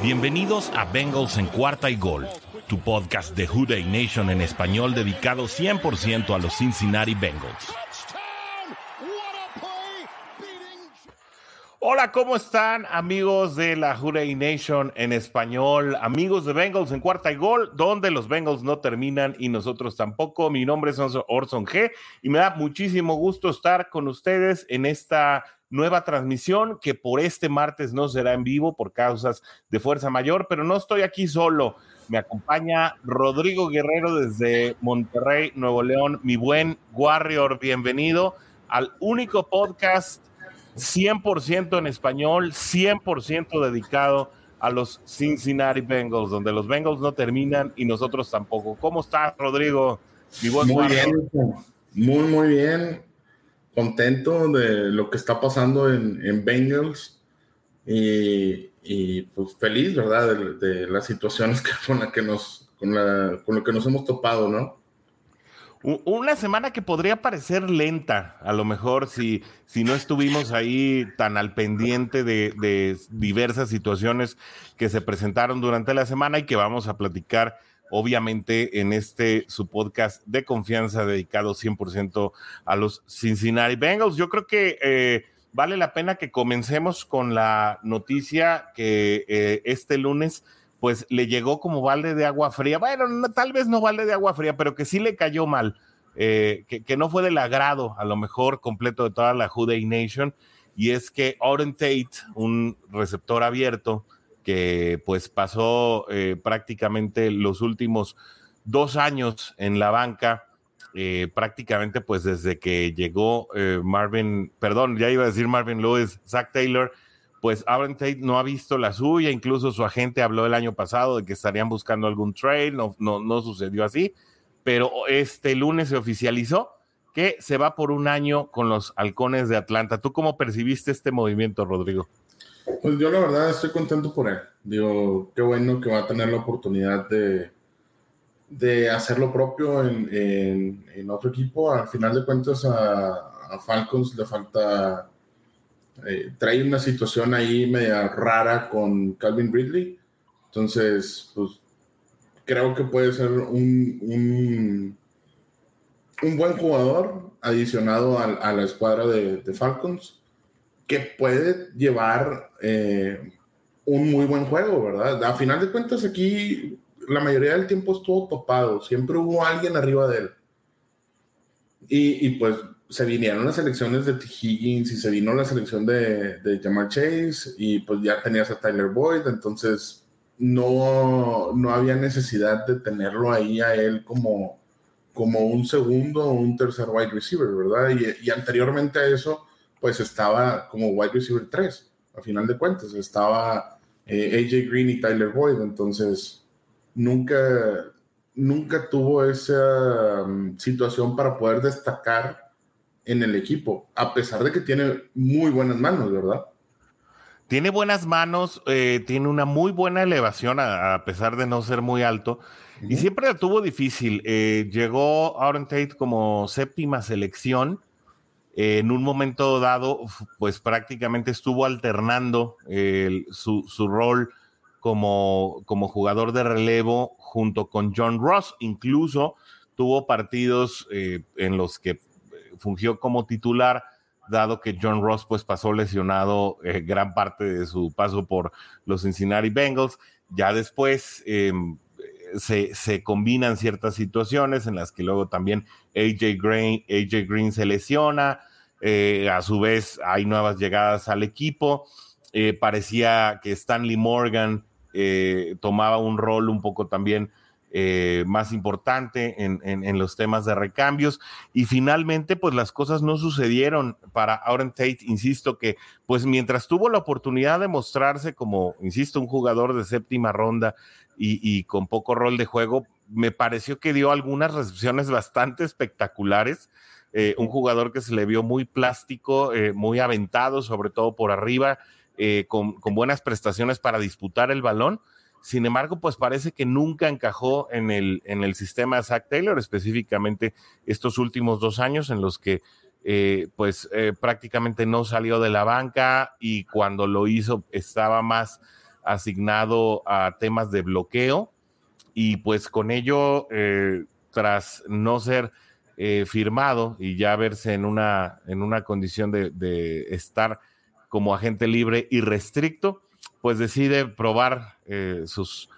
Bienvenidos a Bengals en Cuarta y Gol, tu podcast de Who Nation en español dedicado 100% a los Cincinnati Bengals. Hola, ¿cómo están amigos de la Hurray Nation en español? Amigos de Bengals en cuarta y gol, donde los Bengals no terminan y nosotros tampoco. Mi nombre es Orson G y me da muchísimo gusto estar con ustedes en esta nueva transmisión que por este martes no será en vivo por causas de fuerza mayor, pero no estoy aquí solo. Me acompaña Rodrigo Guerrero desde Monterrey, Nuevo León. Mi buen Warrior, bienvenido al único podcast 100% en español, 100% dedicado a los Cincinnati Bengals, donde los Bengals no terminan y nosotros tampoco. ¿Cómo estás, Rodrigo? Mi buen muy bien, muy, muy bien contento de lo que está pasando en, en Bengals y, y, pues feliz, ¿verdad? De, las situaciones que, con, la que nos, con, la, con lo que nos hemos topado, ¿no? Una semana que podría parecer lenta, a lo mejor si, si no estuvimos ahí tan al pendiente de, de diversas situaciones que se presentaron durante la semana y que vamos a platicar obviamente en este su podcast de confianza dedicado 100% a los Cincinnati Bengals. Yo creo que eh, vale la pena que comencemos con la noticia que eh, este lunes pues le llegó como balde de agua fría. Bueno, tal vez no balde de agua fría, pero que sí le cayó mal, eh, que, que, no fue del agrado a lo mejor completo de toda la Juday Nation. Y es que Oren Tate, un receptor abierto, que pues pasó eh, prácticamente los últimos dos años en la banca, eh, prácticamente pues desde que llegó eh, Marvin, perdón, ya iba a decir Marvin Lewis, Zach Taylor, pues Aaron Tate no ha visto la suya, incluso su agente habló el año pasado de que estarían buscando algún trade, no, no, no sucedió así, pero este lunes se oficializó que se va por un año con los halcones de Atlanta. ¿Tú cómo percibiste este movimiento, Rodrigo? Pues yo la verdad estoy contento por él. Digo, qué bueno que va a tener la oportunidad de, de hacer lo propio en, en, otro equipo. Al final de cuentas a, Falcons le falta, eh, trae una situación ahí media rara con Calvin Ridley. Entonces, pues creo que puede ser un, un, buen jugador adicionado a, a la escuadra de Falcons que puede llevar eh, un muy buen juego, ¿verdad? A final de cuentas, aquí la mayoría del tiempo estuvo topado, siempre hubo alguien arriba de él. Y, pues se vinieron las elecciones de T. Higgins y se vino la selección de, de Jamar Chase y pues ya tenías a Tyler Boyd, entonces no, no había necesidad de tenerlo ahí a él como, como un segundo o un tercer wide receiver, ¿verdad? Y, y anteriormente a eso, pues estaba como wide receiver 3, a final de cuentas, estaba eh, AJ Green y Tyler Boyd, entonces nunca, nunca tuvo esa um, situación para poder destacar en el equipo, a pesar de que tiene muy buenas manos, ¿verdad? Tiene buenas manos, eh, tiene una muy buena elevación a, pesar de no ser muy alto. Y siempre la tuvo difícil. Eh, llegó Aaron Tate como séptima selección en un momento dado, pues prácticamente estuvo alternando su, rol como, como jugador de relevo junto con John Ross. Incluso tuvo partidos eh, en los que fungió como titular, dado que John Ross pues pasó lesionado eh, gran parte de su paso por los Cincinnati Bengals. Ya después em, se, combinan ciertas situaciones en las que luego también AJ Green, AJ Green se lesiona, eh, a su vez hay nuevas llegadas al equipo, eh, parecía que Stanley Morgan eh, tomaba un rol un poco también más importante en, en, los temas de recambios. Y finalmente pues las cosas no sucedieron para Aaron Tate, insisto que pues mientras tuvo la oportunidad de mostrarse como, insisto, un jugador de séptima ronda y, con poco rol de juego, me pareció que dio algunas recepciones bastante espectaculares. Eh, un jugador que se le vio muy plástico, eh, muy aventado, sobre todo por arriba, eh, con, buenas prestaciones para disputar el balón. Sin embargo, pues parece que nunca encajó en el, en el sistema de Zach Taylor, específicamente estos últimos dos años en los que pues prácticamente no salió de la banca y cuando lo hizo estaba más asignado a temas de bloqueo y pues con ello, eh, tras no ser eh, firmado y ya verse en una, en una condición de, estar como agente libre y restricto, pues decide probar eh, sus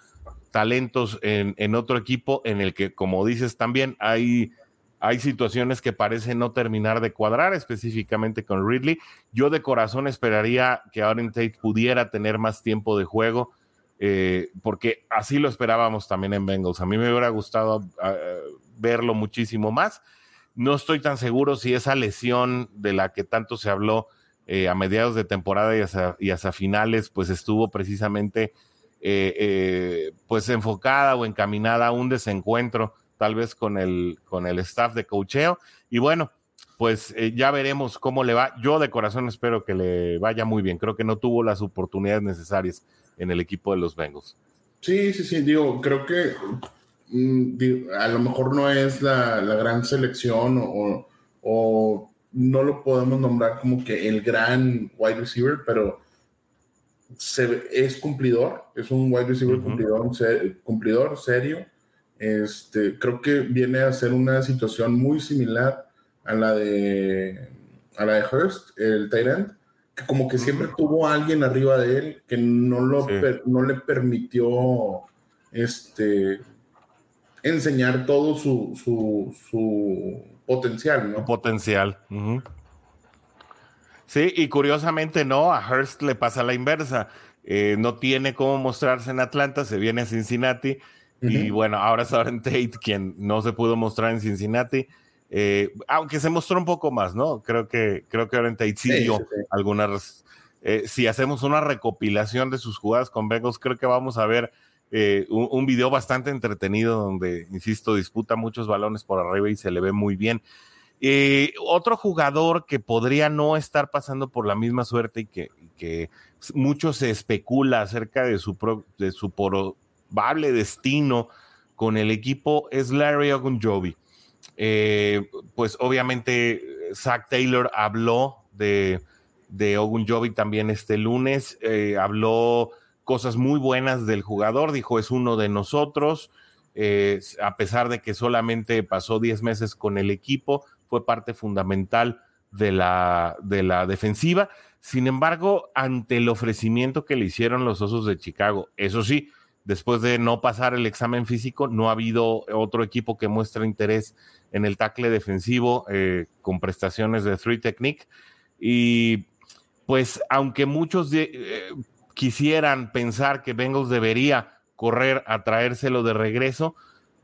talentos en, en, otro equipo en el que, como dices también, hay, hay situaciones que parecen no terminar de cuadrar, específicamente con Ridley. Yo de corazón esperaría que Aaron Tate pudiera tener más tiempo de juego, eh, porque así lo esperábamos también en Bengals. A mí me hubiera gustado verlo muchísimo más. No estoy tan seguro si esa lesión de la que tanto se habló eh, a mediados de temporada y hasta, finales, pues estuvo precisamente eh, pues enfocada o encaminada a un desencuentro, tal vez con el, con el staff de cocheo. Y bueno, pues ya veremos cómo le va. Yo de corazón espero que le vaya muy bien. Creo que no tuvo las oportunidades necesarias en el equipo de los Bengals. Sí, sí, sí, digo, creo que Mm, a lo mejor no es la, gran selección o, no lo podemos nombrar como que el gran wide receiver, pero es cumplidor, es un wide receiver cumplidor, cumplidor serio. Este, creo que viene a ser una situación muy similar a la de a la de Hurst, el tight que como que siempre tuvo a alguien arriba de él que no, lo no le permitió este, enseñar todo su, su, potencial, ¿no? Potencial. Sí, y curiosamente no, a Hurst le pasa la inversa. Eh, no tiene cómo mostrarse en Atlanta, se viene a Cincinnati. Y bueno, ahora es Aaron Tate quien no se pudo mostrar en Cincinnati. Eh, aunque se mostró un poco más, ¿no? Creo que, creo que Aaron Tate sí, dio algunas. Eh, si hacemos una recopilación de sus jugadas con Bengals, creo que vamos a ver eh, un, video bastante entretenido donde, insisto, disputa muchos balones por arriba y se le ve muy bien. Otro jugador que podría no estar pasando por la misma suerte y que, que mucho se especula acerca de su, de su probable destino con el equipo es Larry Ogunjobi. Eh, pues obviamente Zach Taylor habló de, de Ogunjobi también este lunes, habló cosas muy buenas del jugador, dijo es uno de nosotros, eh, a pesar de que solamente pasó 10 meses con el equipo, fue parte fundamental de la, de la defensiva. Sin embargo, ante el ofrecimiento que le hicieron los Osos de Chicago, eso sí, después de no pasar el examen físico, no ha habido otro equipo que muestre interés en el tackle defensivo eh, con prestaciones de three technique. Y pues, aunque muchos eh, quisieran pensar que Bengals debería correr a traérselo de regreso,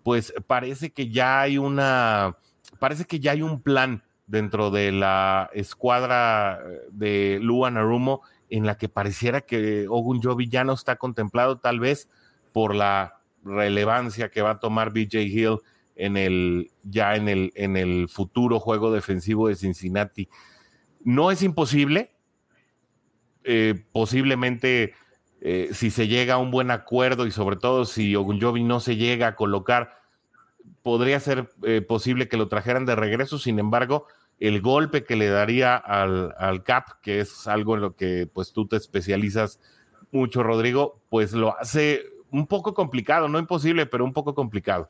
pues parece que ya hay una, parece que ya hay un plan dentro de la escuadra eh, de Luan Arumo en la que pareciera que Ogun Jovi ya no está contemplado, tal vez por la relevancia que va a tomar BJ Hill en el ya en el en el futuro juego defensivo de Cincinnati. No es imposible, eh, posiblemente eh, si se llega a un buen acuerdo y sobre todo si Ogunjobi no se llega a colocar, podría ser eh, posible que lo trajeran de regreso. Sin embargo, el golpe que le daría al, al, CAP, que es algo en lo que pues tú te especializas mucho, Rodrigo, pues lo hace un poco complicado, no imposible, pero un poco complicado.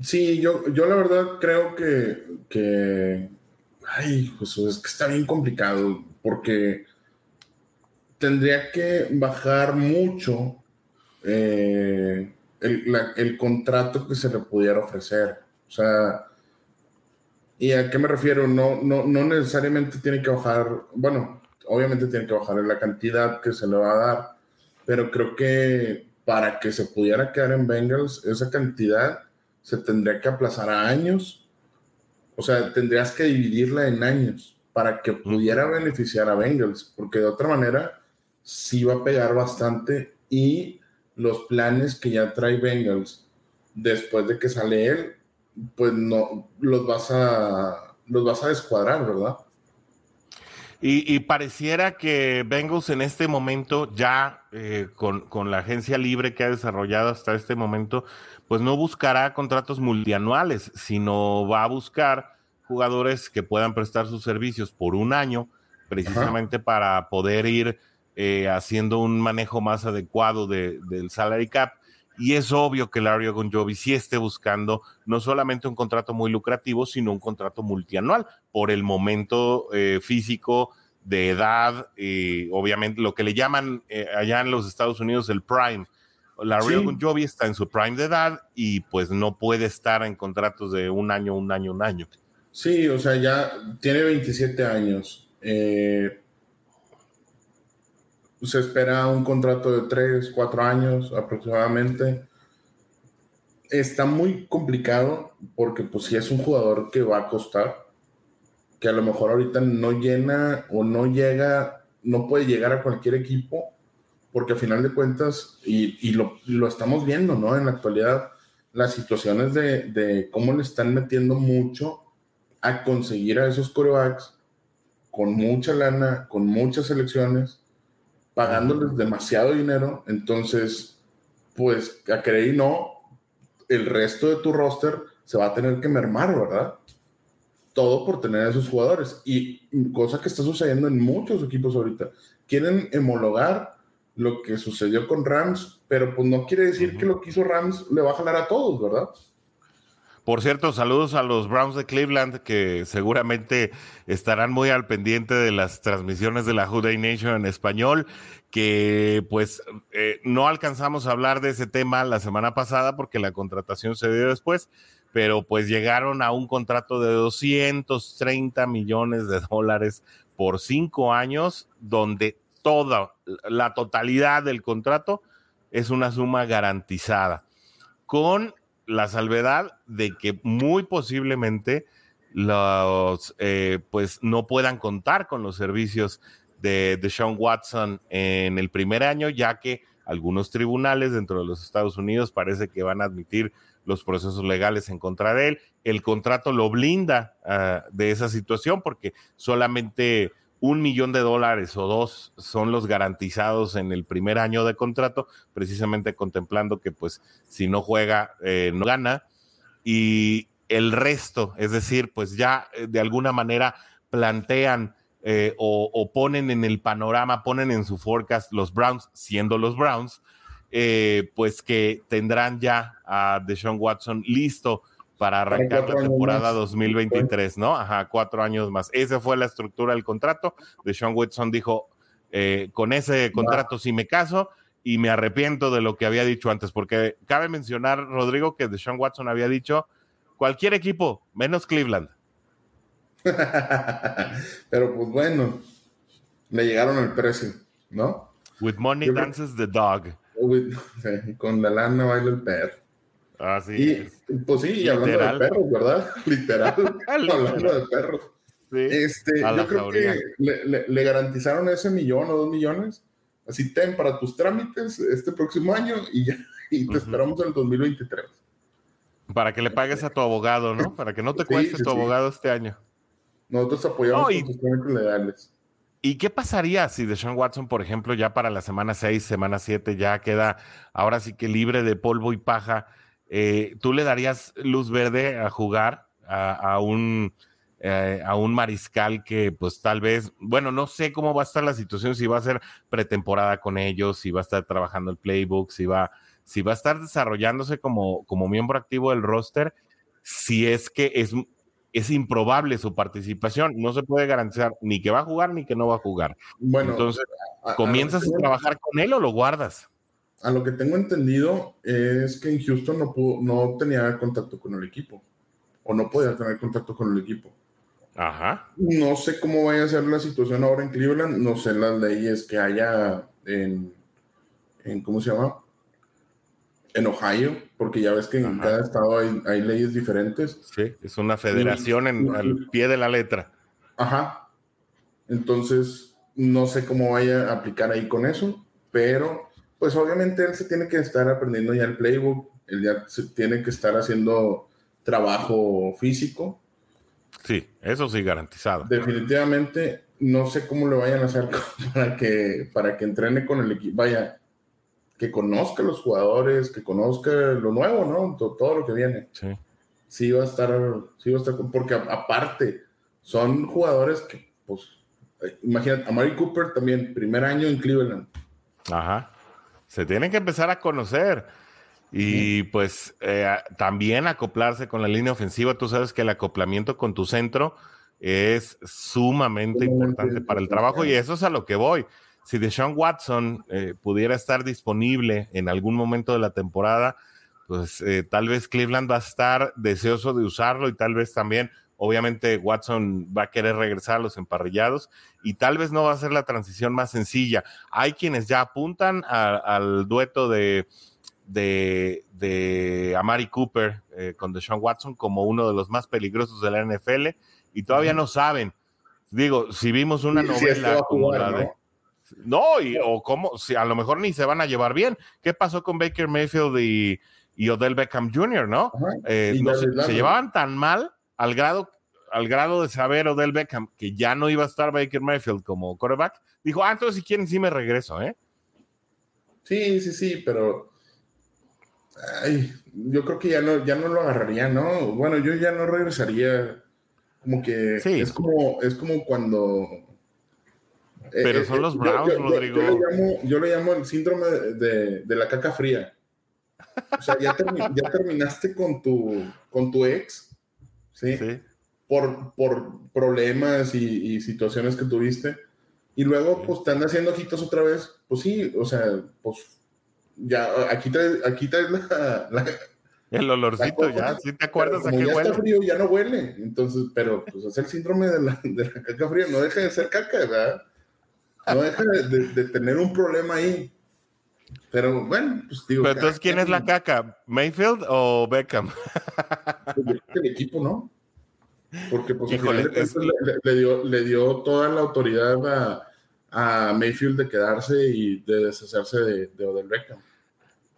Sí, yo, yo la verdad creo que, que ay, pues es que está bien complicado, porque tendría que bajar mucho eh, el, contrato que se le pudiera ofrecer. O sea, ¿y a qué me refiero? No, no, no necesariamente tiene que bajar, bueno, obviamente tiene que bajar la cantidad que se le va a dar, pero creo que para que se pudiera quedar en Bengals, esa cantidad se tendría que aplazar a años. O sea, tendrías que dividirla en años para que pudiera beneficiar a Bengals, porque de otra manera sí va a pegar bastante y los planes que ya trae Bengals después de que sale él, pues no los vas a los vas a descuadrar, ¿verdad? Y, pareciera que Bengals en este momento, ya eh, con, con, la agencia libre que ha desarrollado hasta este momento, pues no buscará contratos multianuales, sino va a buscar jugadores que puedan prestar sus servicios por un año, precisamente para poder ir eh, haciendo un manejo más adecuado del salary cap. Y es obvio que Larry Ogunjobi sí esté buscando no solamente un contrato muy lucrativo, sino un contrato multianual por el momento eh, físico de edad, y obviamente lo que le llaman eh, allá en los Estados Unidos el prime. Larry sí. está en su prime de edad y pues no puede estar en contratos de un año, un año, un año. Sí, o sea, ya tiene 27 años. Eh, se espera un contrato de 3, 4 años aproximadamente. Está muy complicado porque pues si es un jugador que va a costar, que a lo mejor ahorita no llena o no llega, no puede llegar a cualquier equipo, porque a final de cuentas, y, lo, lo, estamos viendo, ¿no? En la actualidad, las situaciones de, de, cómo le están metiendo mucho a conseguir a esos corebacks con mucha lana, con muchas selecciones, pagándoles demasiado dinero, entonces, pues, a querer y no, el resto de tu roster se va a tener que mermar, ¿verdad? todo por tener a esos jugadores. Y cosa que está sucediendo en muchos equipos ahorita. Quieren homologar lo que sucedió con Rams, pero pues no quiere decir que lo que hizo Rams le va a jalar a todos, ¿verdad? Por cierto, saludos a los Browns de Cleveland que seguramente estarán muy al pendiente de las transmisiones de la Juday Nation en español, que pues eh, no alcanzamos a hablar de ese tema la semana pasada porque la contratación se dio después, pero pues llegaron a un contrato de 230 millones de dólares por cinco años, donde toda la totalidad del contrato es una suma garantizada, con la salvedad de que muy posiblemente los eh, pues no puedan contar con los servicios de, de Sean Watson en el primer año, ya que algunos tribunales dentro de los Estados Unidos parece que van a admitir los procesos legales en contra de él. El contrato lo blinda uh, de esa situación porque solamente un millón de dólares o dos son los garantizados en el primer año de contrato, precisamente contemplando que pues si no juega, eh, no gana. Y el resto, es decir, pues ya eh, de alguna manera plantean eh, o, ponen en el panorama, ponen en su forecast los Browns, siendo los Browns, eh, pues que tendrán ya a Deshaun Watson listo para arrancar la temporada 2023, ¿no? Ajá, cuatro años más. Esa fue la estructura del contrato. Deshaun Watson dijo, eh, con ese contrato sí me caso y me arrepiento de lo que había dicho antes, porque cabe mencionar, Rodrigo, que Deshaun Watson había dicho cualquier equipo, menos Cleveland. Pero pues bueno, le llegaron el precio, ¿no? With money dances the dog. con la lana baila el perro. Así y, es. Pues sí, y hablando de perros, ¿verdad? Literal. hablando de perros. Sí, este, yo creo que le, le, garantizaron ese millón o dos millones. Así ten para tus trámites este próximo año y ya, y te esperamos en el 2023. Para que le pagues a tu abogado, ¿no? Para que no te cueste sí, tu abogado este año. Nosotros apoyamos no, y, con tus trámites legales. ¿Y qué pasaría si Deshaun Watson, por ejemplo, ya para la semana 6, semana 7, ya queda ahora sí que libre de polvo y paja? Eh, ¿Tú le darías luz verde a jugar a, a un, eh, a un mariscal que pues tal vez, bueno, no sé cómo va a estar la situación, si va a ser pretemporada con ellos, si va a estar trabajando el playbook, si va, si va a estar desarrollándose como, como miembro activo del roster, si es que es es improbable su participación. No se puede garantizar ni que va a jugar ni que no va a jugar. Bueno, entonces, ¿comienzas a, a, a trabajar con él o lo guardas? A lo que tengo entendido es que en Houston no, pudo, no tenía contacto con el equipo o no podía tener contacto con el equipo. Ajá. No sé cómo vaya a ser la situación ahora en Cleveland, no sé las leyes que haya en, en ¿cómo se llama? en Ohio, porque ya ves que en Ajá. cada estado hay, hay, leyes diferentes. Sí, es una federación en, al pie de la letra. Ajá. Entonces, no sé cómo vaya a aplicar ahí con eso, pero pues obviamente él se tiene que estar aprendiendo ya el playbook, él ya se tiene que estar haciendo trabajo físico. Sí, eso sí, garantizado. Definitivamente, no sé cómo le vayan a hacer para que, para que entrene con el equipo. Vaya, que conozca los jugadores, que conozca lo nuevo, ¿no? Todo, lo que viene. Sí. Sí va a estar, sí va a estar, porque aparte son jugadores que, pues, imagínate, a Mari Cooper también, primer año en Cleveland. Ajá. Se tienen que empezar a conocer. Y pues eh, también acoplarse con la línea ofensiva. Tú sabes que el acoplamiento con tu centro es sumamente importante para el trabajo y eso es a lo que voy. Si Deshaun Watson eh, pudiera estar disponible en algún momento de la temporada, pues eh, tal vez Cleveland va a estar deseoso de usarlo y tal vez también, obviamente, Watson va a querer regresar a los emparrillados y tal vez no va a ser la transición más sencilla. Hay quienes ya apuntan al dueto de, de, Amari Cooper eh, con Deshaun Watson como uno de los más peligrosos de la NFL y todavía no saben. Digo, si vimos una novela como la de... ¿no? y, o cómo, si a lo mejor ni se van a llevar bien. ¿Qué pasó con Baker Mayfield y, y Odell Beckham Jr., no? Eh, se, llevaban tan mal al grado, al grado de saber Odell Beckham que ya no iba a estar Baker Mayfield como quarterback. Dijo, ah, entonces si quieren sí me regreso, ¿eh? Sí, sí, sí, pero ay, yo creo que ya no, ya no lo agarraría, ¿no? Bueno, yo ya no regresaría. Como que es como, es como cuando eh, pero son eh, los Browns, Rodrigo. Yo le, llamo, el síndrome de, la caca fría. O sea, ya, terminaste con tu, con tu ex, ¿sí? Por, por problemas y, situaciones que tuviste. Y luego, pues, te andas haciendo ojitos otra vez. Pues sí, o sea, pues, ya, aquí traes, aquí traes la, el olorcito, ya, si te acuerdas a qué ya Está frío, ya no huele. Entonces, pero pues es el síndrome de la, de la caca fría, no deja de ser caca, ¿verdad? no deja de, tener un problema ahí. Pero bueno, pues digo. Pero entonces, ¿quién es la caca? ¿Mayfield o Beckham? Pues, el equipo, ¿no? Porque pues le, dio, le dio toda la autoridad a, a, Mayfield de quedarse y de deshacerse de, de Odell Beckham.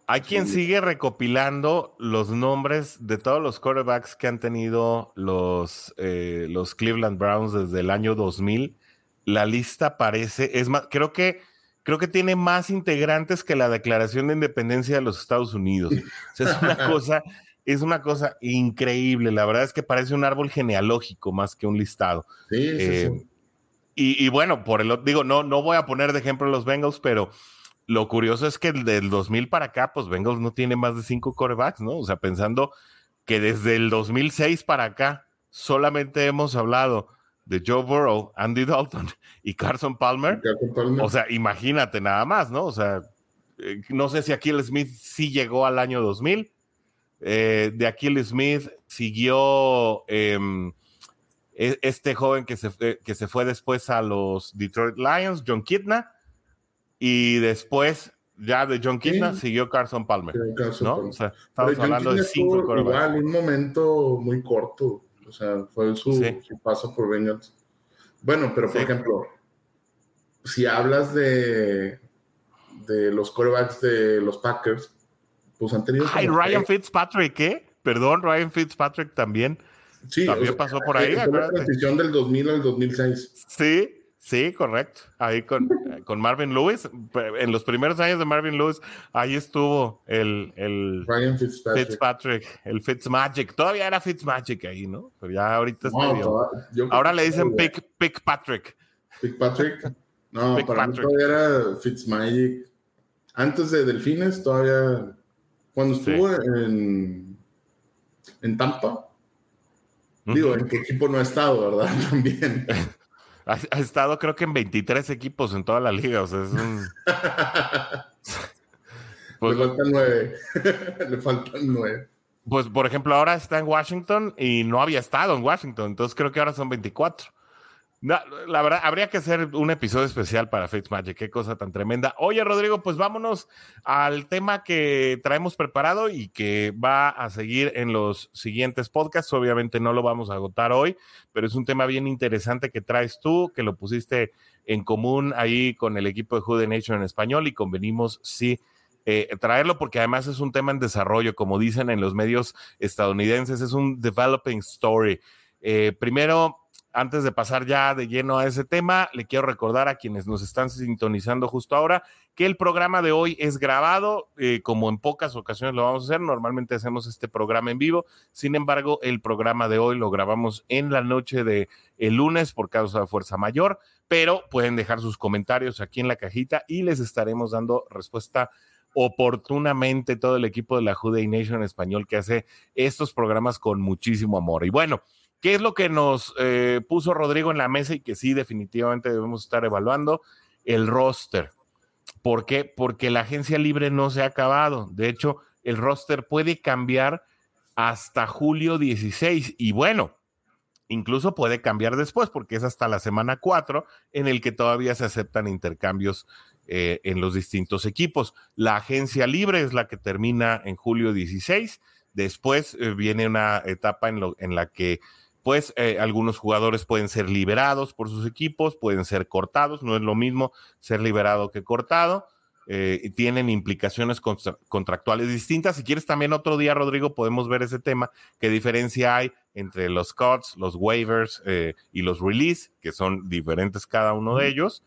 Hay quien sigue recopilando los nombres de todos los quarterbacks que han tenido los, eh, los Cleveland Browns desde el año 2000 la lista parece, es más, creo que, creo que tiene más integrantes que la Declaración de Independencia de los Estados Unidos. es una cosa, es una cosa increíble. La verdad es que parece un árbol genealógico más que un listado. Sí, sí, eh, Y, bueno, por el digo, no, no voy a poner de ejemplo los Bengals, pero lo curioso es que del 2000 para acá, pues Bengals no tiene más de cinco corebacks, ¿no? O sea, pensando que desde el 2006 para acá solamente hemos hablado de Joe Burrow, Andy Dalton y Carson Palmer. O sea, imagínate nada más, ¿no? O sea, eh, no sé si Akil Smith sí llegó al año 2000. Eh, de Akil Smith siguió em, e, este joven que se, que se fue después a los Detroit Lions, John Kidna, y después ya de John Kidna siguió Carson Palmer. ¿no? O sea, estamos hablando de cinco Igual, un momento muy corto o sea, fue su, paso por Bengals. Bueno, pero por ejemplo, si hablas de, de los corebacks de los Packers, pues han tenido. Ay, Ryan Fitzpatrick, ¿qué? Perdón, Ryan Fitzpatrick también. Sí, también pasó por ahí. Fue la transición del 2000 al 2006. Sí, Sí, correcto. Ahí con, con, Marvin Lewis, en los primeros años de Marvin Lewis, ahí estuvo el, el Ryan Fitzpatrick. Fitzpatrick, el Fitzmagic. Todavía era Fitzmagic ahí, ¿no? Pero ya ahorita es medio. Ahora le dicen Pick, Pick Patrick. Pick Patrick. No, para mí todavía era Fitzmagic. Antes de Delfines, todavía. Cuando estuvo en, en Tampa. Digo, ¿en qué equipo no ha estado, verdad? También. Ha, estado creo que en 23 equipos en toda la liga, o sea, es un... pues, Le faltan nueve. Le faltan nueve. Pues, por ejemplo, ahora está en Washington y no había estado en Washington, entonces creo que ahora son 24 la verdad, habría que hacer un episodio especial para Fitzmagic. Qué cosa tan tremenda. Oye, Rodrigo, pues vámonos al tema que traemos preparado y que va a seguir en los siguientes podcasts. Obviamente no lo vamos a agotar hoy, pero es un tema bien interesante que traes tú, que lo pusiste en común ahí con el equipo de Who Nation en español y convenimos, sí. Eh, traerlo porque además es un tema en desarrollo, como dicen en los medios estadounidenses, es un developing story. Eh, primero, antes de pasar ya de lleno a ese tema, le quiero recordar a quienes nos están sintonizando justo ahora que el programa de hoy es grabado, eh, como en pocas ocasiones lo vamos a hacer. Normalmente hacemos este programa en vivo. Sin embargo, el programa de hoy lo grabamos en la noche de el lunes por causa de fuerza mayor, pero pueden dejar sus comentarios aquí en la cajita y les estaremos dando respuesta oportunamente todo el equipo de la Juday Nation español que hace estos programas con muchísimo amor. Y bueno, ¿Qué es lo que nos eh, puso Rodrigo en la mesa y que sí definitivamente debemos estar evaluando? El roster. ¿Por qué? Porque la agencia libre no se ha acabado. De hecho, el roster puede cambiar hasta julio 16 y bueno, incluso puede cambiar después porque es hasta la semana 4 en el que todavía se aceptan intercambios eh, en los distintos equipos. La agencia libre es la que termina en julio 16. Después eh, viene una etapa en, la que pues eh, algunos jugadores pueden ser liberados por sus equipos, pueden ser cortados, no es lo mismo ser liberado que cortado, eh, y tienen implicaciones contractuales distintas. Si quieres también otro día, Rodrigo, podemos ver ese tema, qué diferencia hay entre los cuts, los waivers eh, y los release, que son diferentes cada uno de ellos.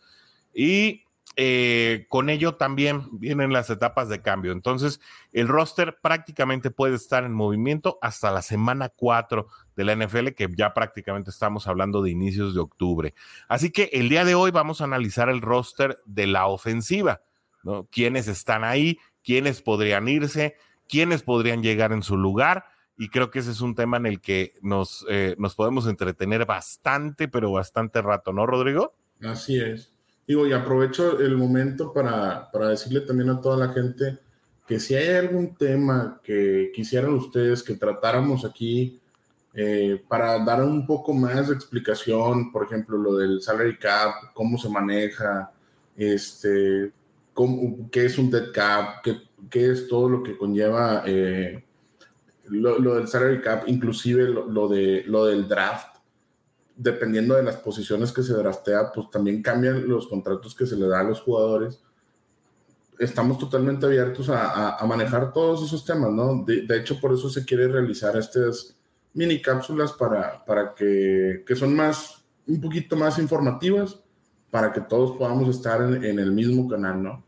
Y eh, con ello también vienen las etapas de cambio. Entonces, el roster prácticamente puede estar en movimiento hasta la semana 4 de la NFL, que ya prácticamente estamos hablando de inicios de octubre. Así que el día de hoy vamos a analizar el roster de la ofensiva, ¿no? Quiénes están ahí, quiénes podrían irse, quiénes podrían llegar en su lugar. Y creo que ese es un tema en el que nos, eh, nos podemos entretener bastante, pero bastante rato, ¿no, Rodrigo? Así es. Digo, y aprovecho el momento para, para decirle también a toda la gente que si hay algún tema que quisieran ustedes que tratáramos aquí eh, para dar un poco más de explicación, por ejemplo, lo del salary cap, cómo se maneja, este, cómo, qué es un dead cap, qué, qué es todo lo que conlleva eh, lo, lo, del salary cap, inclusive lo, lo, de, lo del draft dependiendo de las posiciones que se draftea, pues también cambian los contratos que se le da a los jugadores. Estamos totalmente abiertos a, a, manejar todos esos temas, ¿no? De, de, hecho, por eso se quiere realizar estas mini cápsulas para, para que, que, son más, un poquito más informativas, para que todos podamos estar en, el mismo canal, ¿no?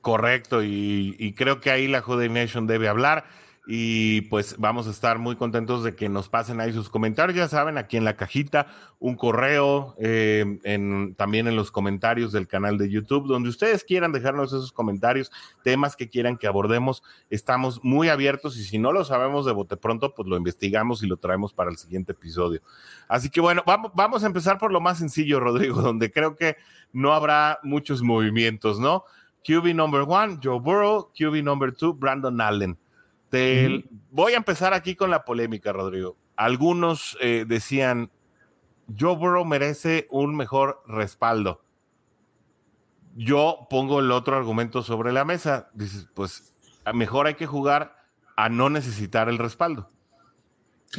Correcto, y, y creo que ahí la Jude Nation debe hablar y pues vamos a estar muy contentos de que nos pasen ahí sus comentarios. Ya saben, aquí en la cajita, un correo, eh, en, también en los comentarios del canal de YouTube, donde ustedes quieran dejarnos esos comentarios, temas que quieran que abordemos. Estamos muy abiertos y si no lo sabemos de bote pronto, pues lo investigamos y lo traemos para el siguiente episodio. Así que bueno, vamos, vamos a empezar por lo más sencillo, Rodrigo, donde creo que no habrá muchos movimientos, ¿no? QB number one, Joe Burrow. QB number two, Brandon Allen. Voy a empezar aquí con la polémica, Rodrigo. Algunos eh, decían, Joe Burrow merece un mejor respaldo. Yo pongo el otro argumento sobre la mesa. Dices, pues mejor hay que jugar a no necesitar el respaldo.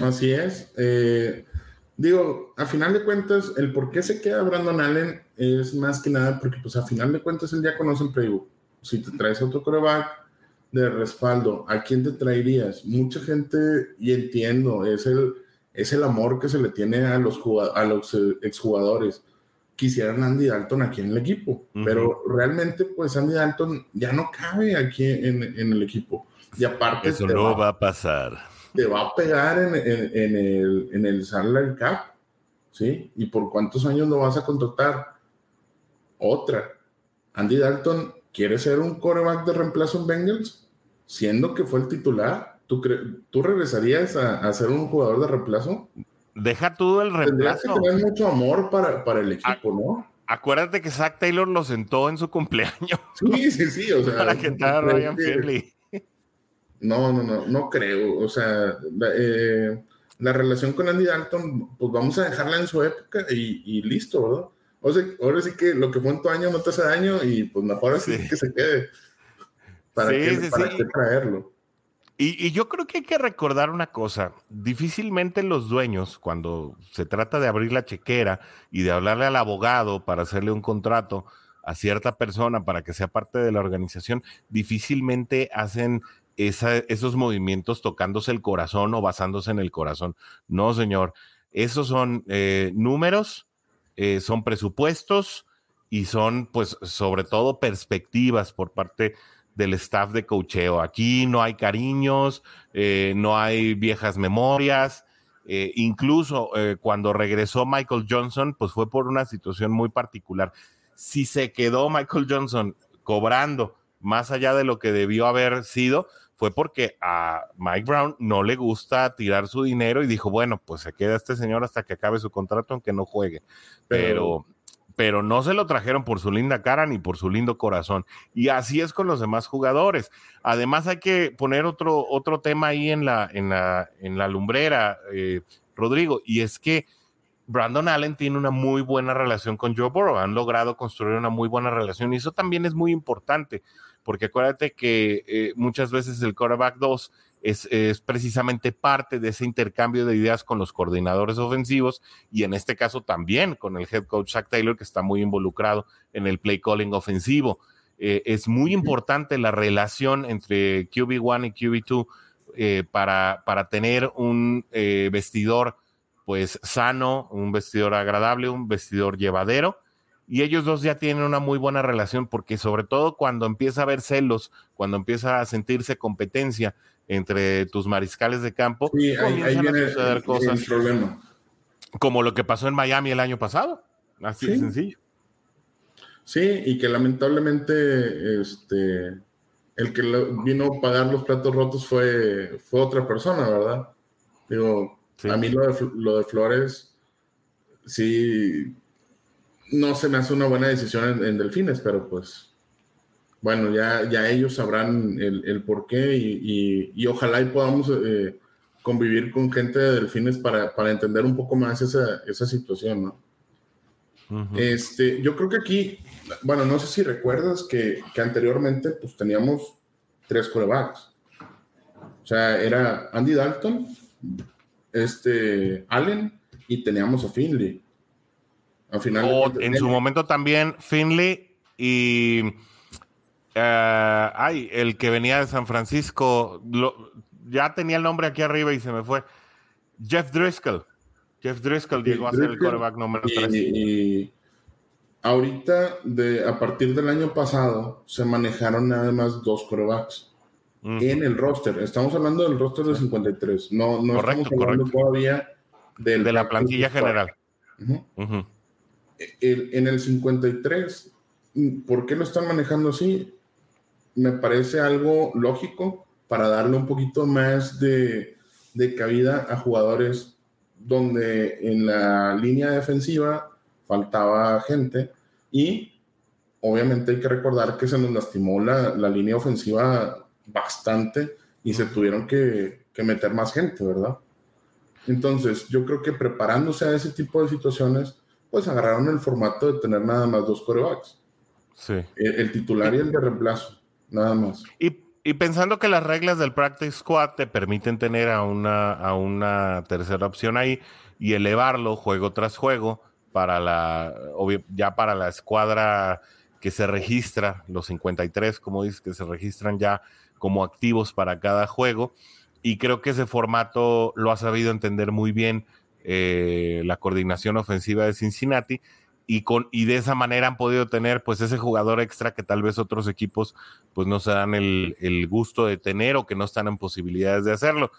Así es. Eh, digo, a final de cuentas, el por qué se queda Brandon Allen es más que nada porque, pues, a final de cuentas, él ya conoce el playbook. Si te traes otro coreback, de respaldo, ¿a quién te traerías? Mucha gente, y entiendo, es el, es el amor que se le tiene a los, a los eh, exjugadores. Quisieran Andy Dalton aquí en el equipo, uh -huh. pero realmente, pues Andy Dalton ya no cabe aquí en, en el equipo. Y aparte, eso no va, va, a pasar. Te va a pegar en, en, en, el, en el salary cap, ¿sí? ¿Y por cuántos años lo vas a contratar? Otra. Andy Dalton quiere ser un coreback de reemplazo en Bengals, siendo que fue el titular. ¿Tú, tú regresarías a, a, ser un jugador de reemplazo? Deja todo el reemplazo. Tendrías que tener mucho amor para, para el equipo, ¿no? Acuérdate que Zach Taylor lo sentó en su cumpleaños. Sí, sí, sí. O sea, para que entrara Ryan Finley. No, no, no, no creo. O sea, eh, la relación con Andy Dalton, pues vamos a dejarla en su época y, y listo, ¿verdad? O sea, ahora sí que lo que fue en tu año no te hace daño y pues mejor así sí. que se quede. ¿Para, sí, qué, sí, para qué traerlo? Y, y, yo creo que hay que recordar una cosa. Difícilmente los dueños, cuando se trata de abrir la chequera y de hablarle al abogado para hacerle un contrato a cierta persona para que sea parte de la organización, difícilmente hacen esa, esos movimientos tocándose el corazón o basándose en el corazón. No, señor Esos son eh, números, eh, son presupuestos y son, pues, sobre todo perspectivas por parte del staff de cocheo. Aquí no hay cariños, eh, no hay viejas memorias. incluso cuando regresó Michael Johnson, pues fue por una situación muy particular. Si se quedó Michael Johnson cobrando más allá de lo que debió haber sido, fue porque a Mike Brown no le gusta tirar su dinero y dijo, bueno, pues se queda este señor hasta que acabe su contrato aunque no juegue. Pero, pero no se lo trajeron por su linda cara ni por su lindo corazón. Y así es con los demás jugadores. Además hay que poner otro, otro tema ahí en la, en la, en la lumbrera, eh, Rodrigo, y es que Brandon Allen tiene una muy buena relación con Joe Burrow, han logrado construir una muy buena relación y eso también es muy importante porque acuérdate que eh, muchas veces el quarterback 2 es, precisamente parte de ese intercambio de ideas con los coordinadores ofensivos y en este caso también con el head coach Zach Taylor que está muy involucrado en el play calling ofensivo. Eh, es muy importante la relación entre QB1 y QB2 eh, para, para tener un vestidor pues sano, un vestidor agradable, un vestidor llevadero y ellos dos ya tienen una muy buena relación porque sobre todo cuando empieza a haber celos, cuando empieza a sentirse competencia entre tus mariscales de campo, comienzan a suceder cosas como lo que pasó en Miami el año pasado, así de sencillo. Sí, y que lamentablemente este, el que vino a pagar los platos rotos fue, fue otra persona, ¿verdad? Digo, a mí lo de, lo de Flores, sí, no se me hace una buena decisión en, Delfines, pero pues bueno, ya, ya ellos sabrán el, el por qué y, y, ojalá y podamos eh, convivir con gente de Delfines para, para entender un poco más esa, esa situación, ¿no? Este, yo creo que aquí, bueno, no sé si recuerdas que, que anteriormente pues teníamos tres corebacks. O sea, era Andy Dalton, este, Allen y teníamos a Finley o en su momento también Finley y eh, ay, el que venía de San Francisco, ya tenía el nombre aquí arriba y se me fue. Jeff Driscoll. Jeff Driscoll llegó a ser el quarterback número 3. Y, ahorita, de, a partir del año pasado, se manejaron nada más dos quarterbacks en el roster. Estamos hablando del roster de 53. No, no estamos hablando todavía de la plantilla general en el 53, ¿por qué lo están manejando así? Me parece algo lógico para darle un poquito más de, de cabida a jugadores donde en la línea defensiva faltaba gente y obviamente hay que recordar que se nos lastimó la, la línea ofensiva bastante y se tuvieron que, que, meter más gente, ¿verdad? Entonces, yo creo que preparándose a ese tipo de situaciones, pues agarraron el formato de tener nada más dos corebacks. Sí. El, titular y el de reemplazo, nada más. Y, pensando que las reglas del Practice Squad te permiten tener a una, a una tercera opción ahí y elevarlo juego tras juego para la, ya para la escuadra que se registra, los 53, como dices, que se registran ya como activos para cada juego. Y creo que ese formato lo ha sabido entender muy bien eh, la coordinación ofensiva de Cincinnati y, con, y de esa manera han podido tener pues ese jugador extra que tal vez otros equipos pues no se dan el, gusto de tener o que no están en posibilidades de hacerlo.